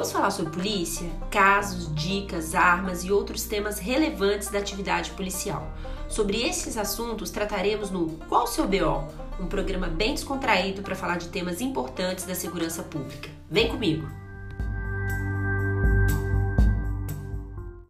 Vamos falar sobre polícia, casos, dicas, armas e outros temas relevantes da atividade policial. Sobre esses assuntos trataremos no Qual seu BO? Um programa bem descontraído para falar de temas importantes da segurança pública. Vem comigo!